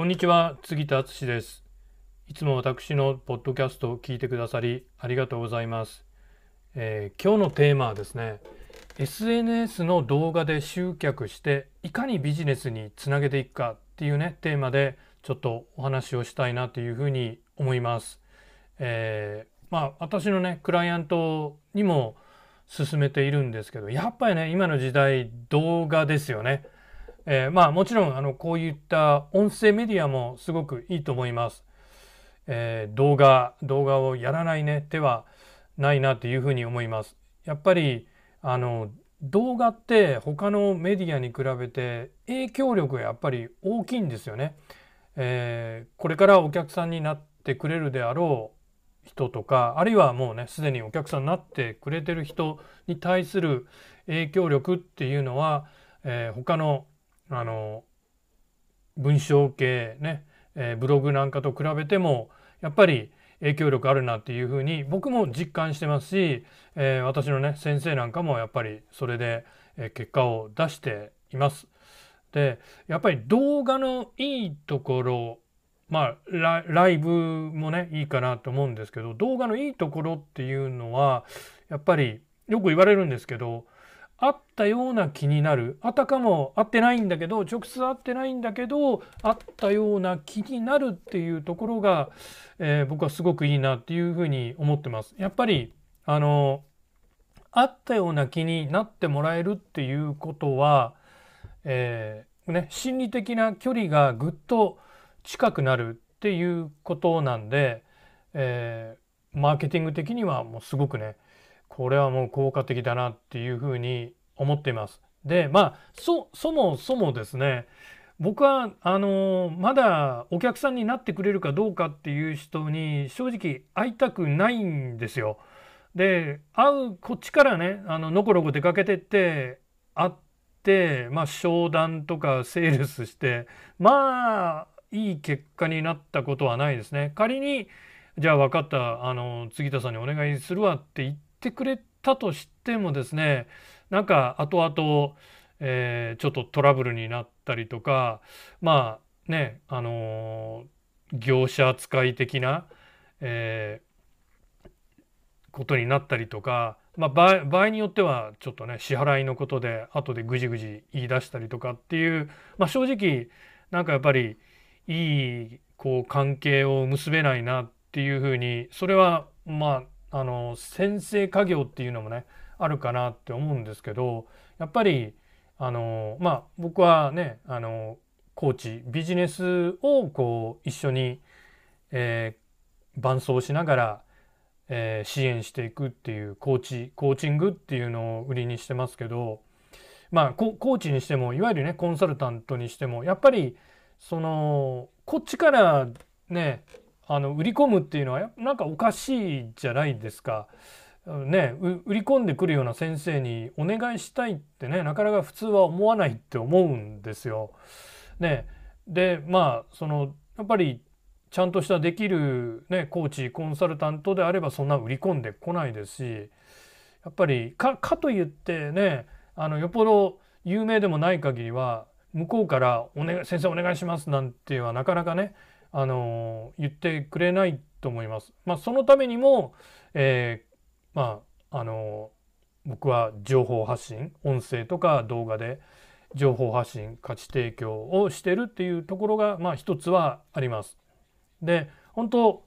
こんにちは杉田敦です。いつも私のポッドキャストを聞いてくださりありがとうございます、えー、今日のテーマはですね SNS の動画で集客していかにビジネスにつなげていくかっていうねテーマでちょっとお話をしたいなというふうに思います、えー、まあ私のねクライアントにも進めているんですけどやっぱりね今の時代動画ですよね。えー、まあもちろんあのこういった音声メディアもすごくいいと思います。えー、動画動画をやらないね手はないなというふうに思います。やっぱりあの動画って他のメディアに比べて影響力がやっぱり大きいんですよね。えー、これからお客さんになってくれるであろう人とかあるいはもうねすでにお客さんになってくれてる人に対する影響力っていうのは、えー、他のあの文章系ね、えー、ブログなんかと比べてもやっぱり影響力あるなっていうふうに僕も実感してますし、えー、私のね先生なんかもやっぱりそれで結果を出しています。でやっぱり動画のいいところまあライブもねいいかなと思うんですけど動画のいいところっていうのはやっぱりよく言われるんですけどあったような気になるあたかも会ってないんだけど直接会ってないんだけどあったような気になるっていうところが、えー、僕はすごくいいなっていうふうに思ってます。やっぱりあのあったような気になってもらえるっていうことは、えー、ね、心理的な距離がぐっと近くなるっていうことなんで、えー、マーケティング的にはもうすごくねこれはもう効果的だなっていうふうに思っています。でまあそもそもですね僕はあのまだお客さんになってくれるかどうかっていう人に正直会いたくないんですよ。で会うこっちからねあののこのこ出かけてって会ってまあ商談とかセールスしてまあいい結果になったことはないですね。仮にじゃあ分かったあの杉田さんにお願いするわって言ってってくれたとしてもですねなんか後々、えー、ちょっとトラブルになったりとかまあねあのー、業者扱い的な、えー、ことになったりとか、まあ、場合によってはちょっとね支払いのことで後でぐじぐじ言い出したりとかっていう、まあ、正直なんかやっぱりいいこう関係を結べないなっていうふうにそれはまああの先生家業っていうのもねあるかなって思うんですけどやっぱりあのまあ僕はねあのコーチビジネスをこう一緒に、えー、伴走しながら、えー、支援していくっていうコーチコーチングっていうのを売りにしてますけどまあコーチにしてもいわゆるねコンサルタントにしてもやっぱりそのこっちからねあの売り込むっていうのはなんかおかしいじゃないですか。ね、売り込んでくるような先生にお願いしたいってねなかなか普通は思わないって思うんですよ。ね、でまあそのやっぱりちゃんとしたできる、ね、コーチコンサルタントであればそんな売り込んでこないですしやっぱりかといってねあのよっぽど有名でもない限りは向こうからお、ね「先生お願いします」なんていうのはなかなかねあの言ってくれないと思います。まあ、そのためにも、えー、まああの僕は情報発信音声とか動画で情報発信価値提供をしてるっていうところがまあ一つはあります。で本当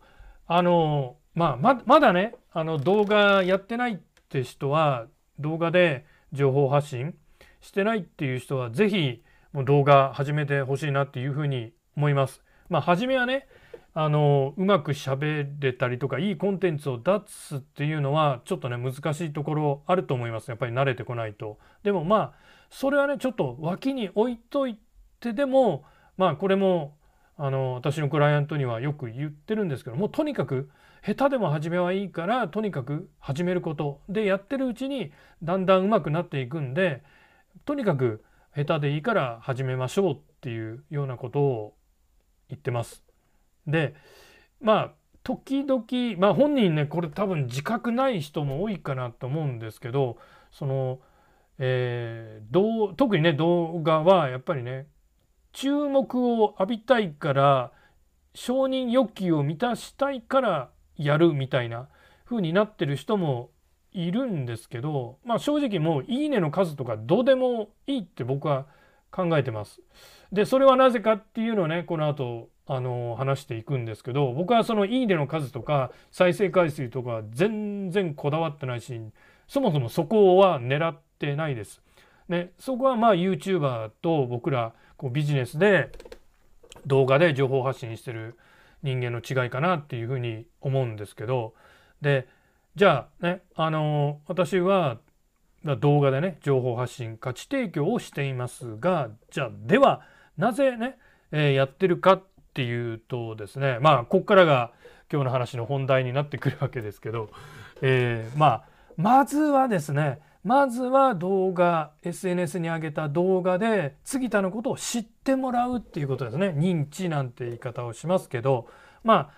あの、まあ、ままだねあの動画やってないって人は動画で情報発信してないっていう人は是非動画始めてほしいなっていうふうに思います。まあ初めはねあのうまく喋れたりとかいいコンテンツを出すっていうのはちょっとね難しいところあると思いますやっぱり慣れてこないと。でもまあそれはねちょっと脇に置いといてでもまあこれもあの私のクライアントにはよく言ってるんですけどもとにかく下手でも初めはいいからとにかく始めることでやってるうちにだんだん上手くなっていくんでとにかく下手でいいから始めましょうっていうようなことを言ってます。でまあ時々まあ本人ねこれ多分自覚ない人も多いかなと思うんですけどその、えー、特にね動画はやっぱりね注目を浴びたいから承認欲求を満たしたいからやるみたいな風になってる人もいるんですけど、まあ、正直もう「いいね」の数とかどうでもいいって僕は思考えてます。でそれはなぜかっていうのをねこの後あの話していくんですけど僕はその「いいね」の数とか再生回数とか全然こだわってないしそもそもそこは狙ってないです。ね、そこはまあ YouTuber と僕らこうビジネスで動画で情報発信してる人間の違いかなっていうふうに思うんですけどでじゃあねあの私は動画でね情報発信価値提供をしていますがじゃあではなぜね、えー、やってるかっていうとですねまあここからが今日の話の本題になってくるわけですけど、えー、まあまずはですねまずは動画 SNS に上げた動画で杉田のことを知ってもらうっていうことですね。認知なんて言い方をしますけどまあ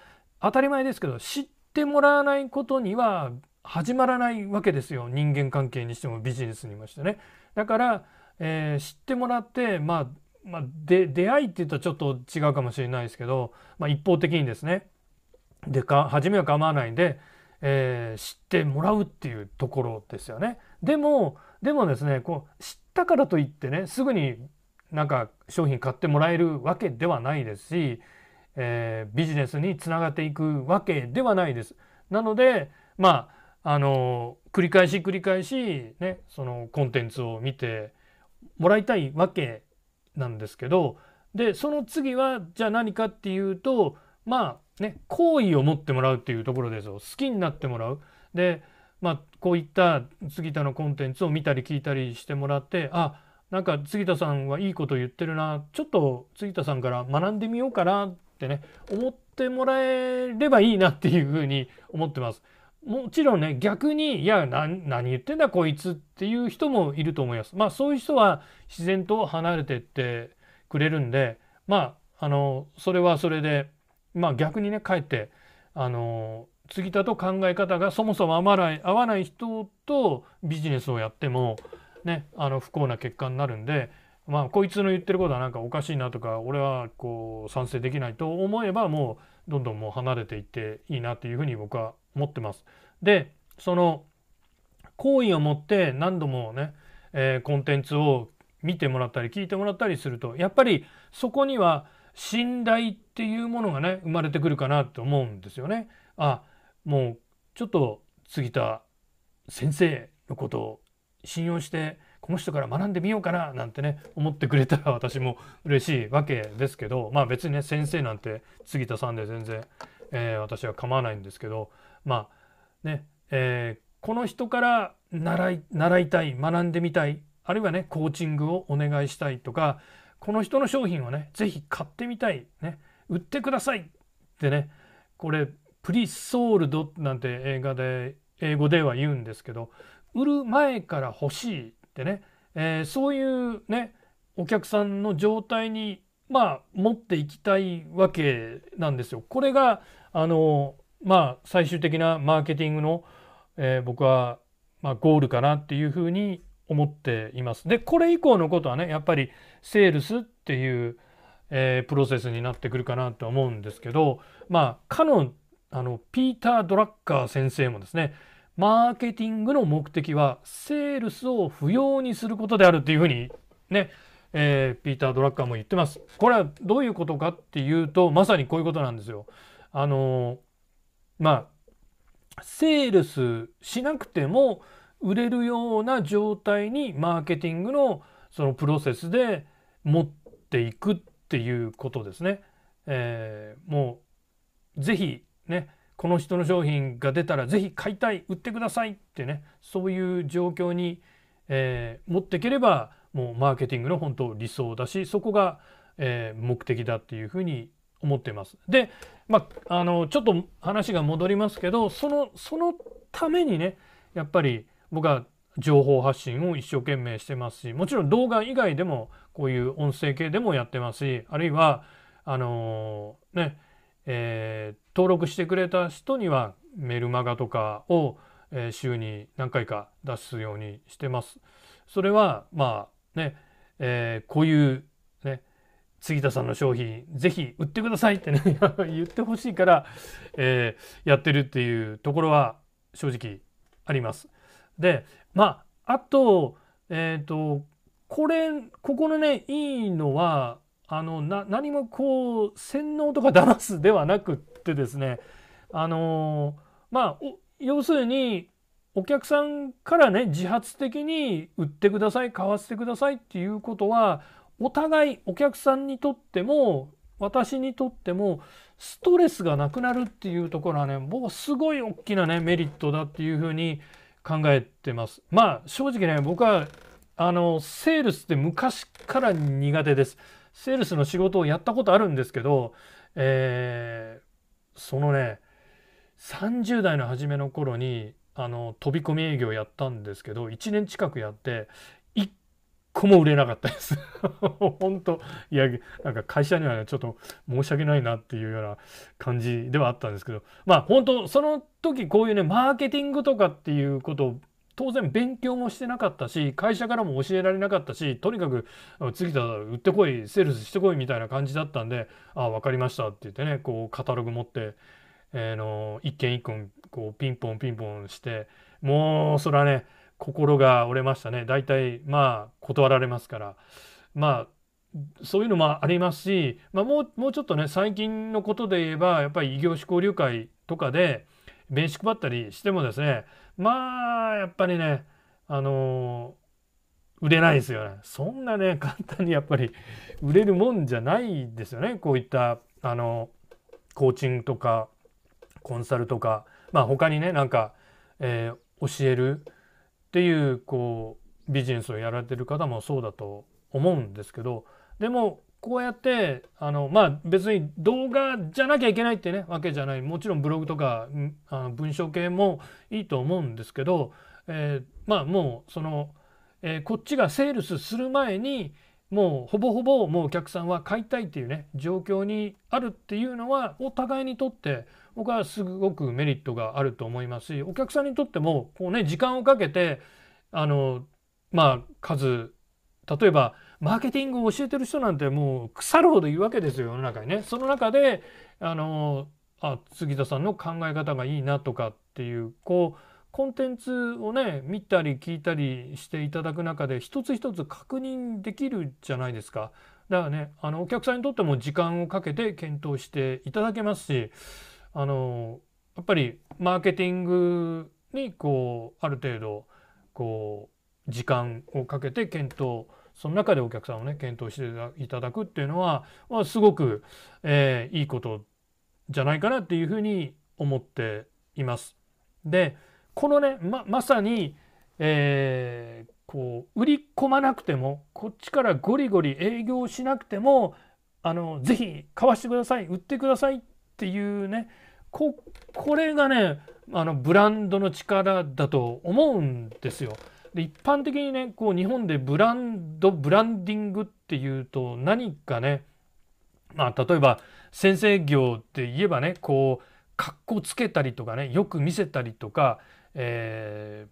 当たり前ですけど知ってもらわないことには始まらないわけですよ人間関係にしてもビジネスにもしてね。だから、えー、知ってもらってまあまあ、出会いって言ったらちょっと違うかもしれないですけど、まあ、一方的にですねでか初めは構わないんでえー、知ってもらうっていうところですよね。でもでもですねこう知ったからといってねすぐになんか商品買ってもらえるわけではないですし、えー、ビジネスにつながっていくわけではないです。なのでまああの繰り返し繰り返しねそのコンテンツを見てもらいたいわけなんですけどでその次はじゃあ何かっていうとまあね、好意を持ってもらうっていうところですよ好きになってもらう。でまあこういった杉田のコンテンツを見たり聞いたりしてもらってあなんか杉田さんはいいこと言ってるなちょっと杉田さんから学んでみようかなってね思ってもらえればいいなっていうふうに思ってます。もちろんね逆にいや何言ってんだこいつっていう人もいると思います。まあそういう人は自然と離れてってくれるんでまああのそれはそれでまあ逆にねかえってあの杉田と考え方がそもそも合わない合わない人とビジネスをやってもねあの不幸な結果になるんでまあこいつの言ってることはなんかおかしいなとか俺はこう賛成できないと思えばもうどんどんもう離れていっていいなっていうふうに僕は思ってます。でその好意を持って何度もね、えー、コンテンツを見てもらったり聞いてもらったりするとやっぱりそこには信頼っていうものがね生まれてくるかなと思うんですよね。あもうちょっと杉田先生のことを信用してこの人から学んでみようかななんてね思ってくれたら私も嬉しいわけですけどまあ別にね先生なんて杉田さんで全然、えー、私は構わないんですけどまあね、えー、この人から習い習いたい学んでみたいあるいはねコーチングをお願いしたいとかこの人の商品をね是非買ってみたい、ね、売ってくださいってねこれプリソールドなんて映画で英語では言うんですけど売る前から欲しいってね、えー、そういうねお客さんの状態にまあ持っていきたいわけなんですよ。これがあのまあ最終的なマーケティングの、えー、僕は、まあ、ゴールかなっていうふうに思っています。でこれ以降のことはねやっぱりセールスっていう、えー、プロセスになってくるかなと思うんですけどまあかのあのピーター・ドラッカー先生もですねマーケティングの目的はセールスを不要にすることであるっていうふうにね、えー、ピーター・ドラッカーも言ってます。これはどういうことかっていうとまさにこういうことなんですよ。あのまあセールスしなくても売れるような状態にマーケティングのそのプロセスで持っていくっていうことですね。えー、もうぜひねこの人の商品が出たらぜひ買いたい売ってくださいってねそういう状況に、えー、持っていければもうマーケティングの本当理想だしそこが、えー、目的だっていうふうに思っています。で、まあ、あのちょっと話が戻りますけどそのそのためにねやっぱり僕は情報発信を一生懸命してますしもちろん動画以外でもこういう音声系でもやってますしあるいはあのー、ねえー、登録してくれた人にはメルマガとかを、え、週に何回か出すようにしてます。それはまあね、え、こういう杉田さんの商品ぜひ売ってくださいってね 言ってほしいから、えー、やってるっていうところは正直あります。でまああとえっ、ー、とこれここのねいいのはあのな何もこう洗脳とか騙すではなくってですねあのまあ要するにお客さんからね自発的に売ってください買わせてくださいっていうことはお互いお客さんにとっても私にとってもストレスがなくなるっていうところはね僕はすごい大きなねメリットだっていうふうに考えてます。まあ正直ね僕はあのセールスって昔から苦手です。セールスの仕事をやったことあるんですけど、えー、そのね30代の初めの頃にあの飛び込み営業やったんですけど1年近くやって個も売れなかったです。本当いやなんか会社には、ちょっと申し訳ないなっていうような感じではあったんですけど。まあ本当その時こういうねマーケティングとかっていうことを当然勉強もしてなかったし会社からも教えられなかったしとにかく次だ売ってこいセールスしてこいみたいな感じだったんで「ああ分かりました」って言ってねこうカタログ持って、えー、の一件一件こうピンポンピンポンしてもうそれはね心が折れましたね。大体まあ断られますから。まあそういうのもありますし、まあ、もうもうちょっとね最近のことで言えばやっぱり異業種交流会とかで名刺配ったりしてもですねまあやっぱりねあの売れないですよね。そんなね簡単にやっぱり売れるもんじゃないですよね。こういったあのコーチングとかコンサルとか。まあ他にねなんか、えー、教えるっていうこうビジネスをやられてる方もそうだと思うんですけどでもこうやってあのまあ別に動画じゃなきゃいけないってねわけじゃない。もちろんブログとかあの文章系もいいと思うんですけど、えー、まあもうその、えー、こっちがセールスする前にもうほぼほぼもうお客さんは買いたいっていうね状況にあるっていうのはお互いにとって僕はすごくメリットがあると思いますしお客さんにとってもこうね時間をかけてあのまあ数例えばマーケティングを教えてる人なんてもう腐るほどいるわけですよ世の中にね。その中であのあ杉田さんの考え方がいいなとかっていうこうコンテンツをね見たり聞いたりしていただく中で一つ一つ確認できるじゃないですか。だからねあのお客さんにとっても時間をかけて検討していただけますしあのやっぱりマーケティングにこうある程度こう時間をかけて検討その中でお客さんをね検討していただくっていうのは、まあ、すごく、えー、いいことじゃないかなっていうふうに思っています。でこのねままさに、えー、こう売り込まなくてもこっちからゴリゴリ営業しなくてもあのぜひ買わしてください売ってくださいっていうねここれがねあのブランドの力だと思うんですよ。で一般的にねこう日本でブランドブランディングっていうと何かねまあ例えば先生業って言えばねこう格好つけたりとかねよく見せたりとか、え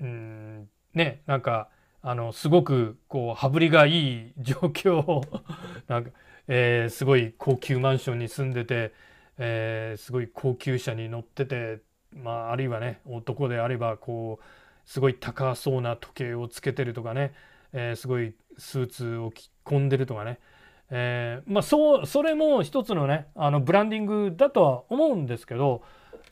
ー、うんねなんかあのすごくこう羽振りがいい状況をなんか、えー、すごい高級マンションに住んでてえー、すごい高級車に乗ってて、まあ、あるいはね男であればこうすごい高そうな時計をつけてるとかね、えー、すごいスーツを着込んでるとかね、えー、まあそうそれも一つのねあのブランディングだとは思うんですけど、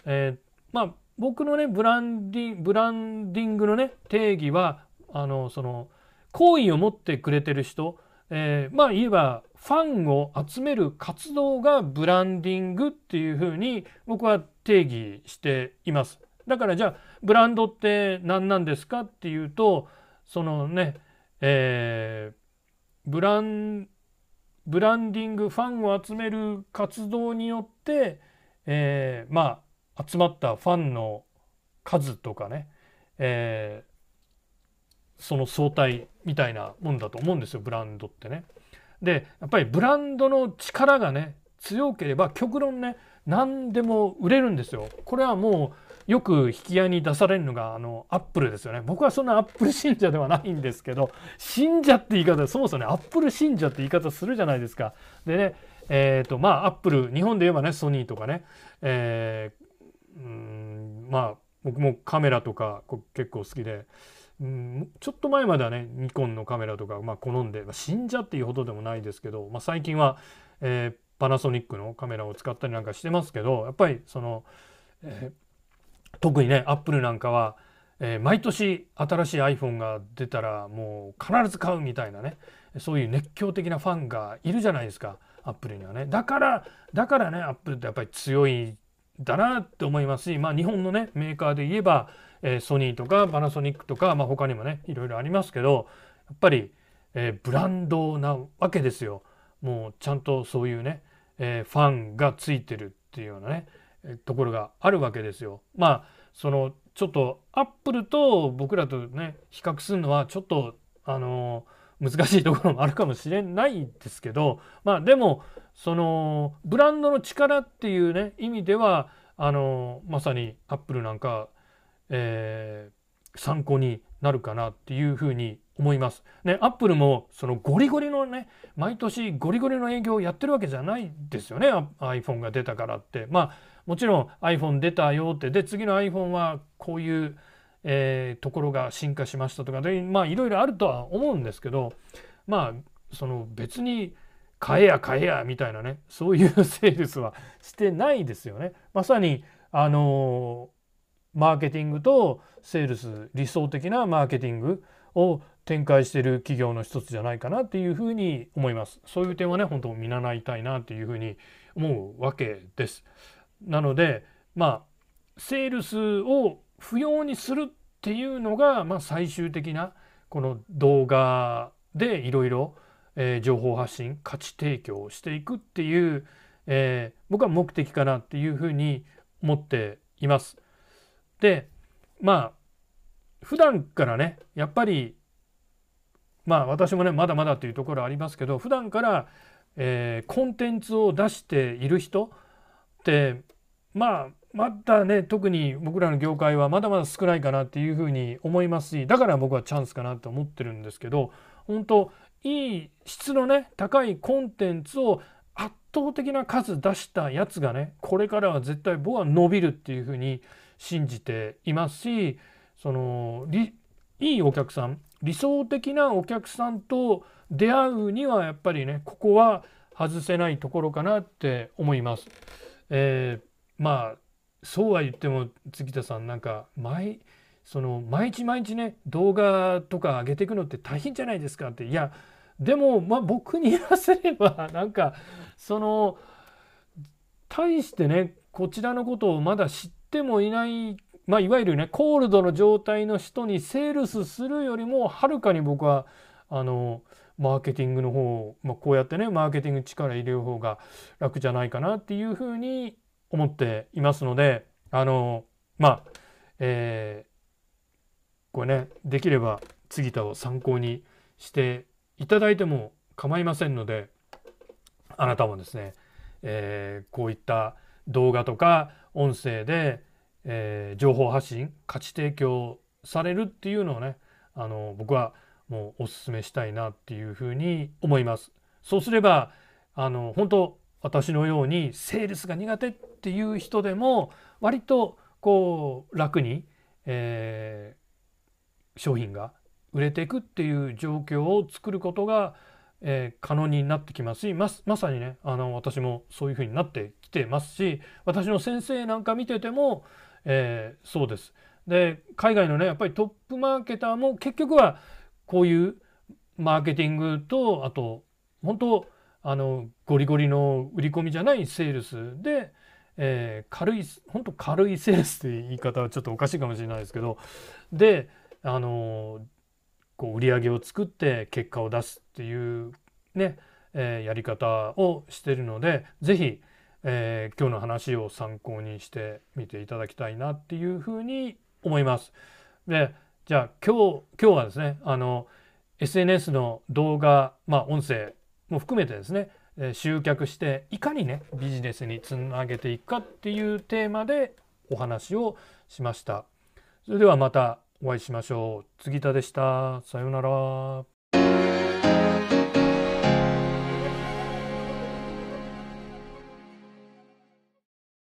えー、まあ僕のねブランディブランディングのね定義はあのその好意を持ってくれてる人、えー、まあ言えばファンを集める活動がブランディングっていうふうに僕は定義しています。だからじゃあブランドって何なんですかっていうとそのね、えー、ブランブランディングファンを集める活動によって、えー、まあ集まったファンの数とかね、えー、その相対みたいなもんだと思うんですよブランドってね。でやっぱりブランドの力がね強ければ極論ね何でも売れるんですよ。これはもうよく引き合いに出されるのがあのアップルですよね。僕はそんなアップル信者ではないんですけど信者って言い方そもそもねアップル信者って言い方するじゃないですか。でねえっ、ー、とまあアップル日本で言えばねソニーとかね、えー、うんまあ僕もカメラとか結構好きで。うん、ちょっと前まではねニコンのカメラとか、まあ、好んで、まあ、信者っていうほどでもないですけど、まあ、最近は、えー、パナソニックのカメラを使ったりなんかしてますけどやっぱりその、えー、特にねアップルなんかは、えー、毎年新しい iPhone が出たらもう必ず買うみたいなねそういう熱狂的なファンがいるじゃないですかアップルにはねだからだからねアップルってやっぱり強いだなって思いますしまあ日本のねメーカーで言えばえー、ソニーとかパナソニックとか、まあ、他にもねいろいろありますけどやっぱり、えー、ブランドなわけですよ。もうちゃんとそういうね、えー、ファンがついてるっていうようなね、えところがあるわけですよ。まあそのちょっとアップルと僕らとね比較するのはちょっとあの難しいところもあるかもしれないですけどまあでもそのブランドの力っていうね意味ではあのまさにアップルなんかえー、参考になるかなっていうふうに思います。ね、アップルもそのゴリゴリのね毎年ゴリゴリの営業をやってるわけじゃないですよね iPhone が出たからって。まあもちろん iPhone 出たよってで次の iPhone はこういう、えー、ところが進化しましたとかでまあいろいろあるとは思うんですけどまあその別に買えや買えやみたいなねそういう セールスはしてないですよね。まさにあのマーケティングとセールス理想的なマーケティングを展開している企業の一つじゃないかなっていうふうに思います。そういう点はね本当見習いたいなっていうふうに思うわけです。なのでまあセールスを不要にするっていうのが、まあ、最終的なこの動画でいろいろ情報発信価値提供をしていくっていう、えー、僕は目的かなっていうふうに思っています。でまあ普段からねやっぱりまあ私もねまだまだというところありますけど普段から、えー、コンテンツを出している人ってまあまだね特に僕らの業界はまだまだ少ないかなっていうふうに思いますしだから僕はチャンスかなと思ってるんですけど本当いい質のね高いコンテンツを圧倒的な数出したやつがねこれからは絶対僕は伸びるっていうふうに信じていますしそのいいお客さん理想的なお客さんと出会うにはやっぱりねここは外せないところかなって思います。えー、まあそうは言っても杉田さんなんか毎その毎日毎日ね動画とか上げていくのって大変じゃないですかって。いやでもまあ僕に言わせればなんかその対してねこちらのことをまだ知ってってもいない、まあ、いわゆるねコールドの状態の人にセールスするよりもはるかに僕はあのマーケティングの方、まあ、こうやってねマーケティング力入れる方が楽じゃないかなっていうふうに思っていますのであのまあえー、これねできれば杉田を参考にしていただいても構いませんのであなたもですね、えー、こういった動画とか音声で、えー、情報発信価値提供されるっていうのをねあの僕はもうお勧めしたいなっていうふうに思います。そうすればあの本当私のようにセールスが苦手っっていう人でも割とこう楽に、えー、商品が売れていくっていう状況を作ることがえー、可能になってきますしままさにねあの私もそういうふうになってきてますし私の先生なんか見てても、えー、そうです。で海外のねやっぱりトップマーケターも結局はこういうマーケティングとあと本当あのゴリゴリの売り込みじゃないセールスで、えー、軽い本当軽いセールスって言い方はちょっとおかしいかもしれないですけどであのこう売り上げを作って結果を出すっていうね、えー、やり方をしてるので是非、えー、今日の話を参考にしてみていただきたいなっていうふうに思います。でじゃあ今日今日はですねあの SNS の動画、まあ、音声も含めてですね、集客していかにねビジネスにつなげていくかっていうテーマでお話をしました。それではまたお会いしましょう。杉田でした。さようなら。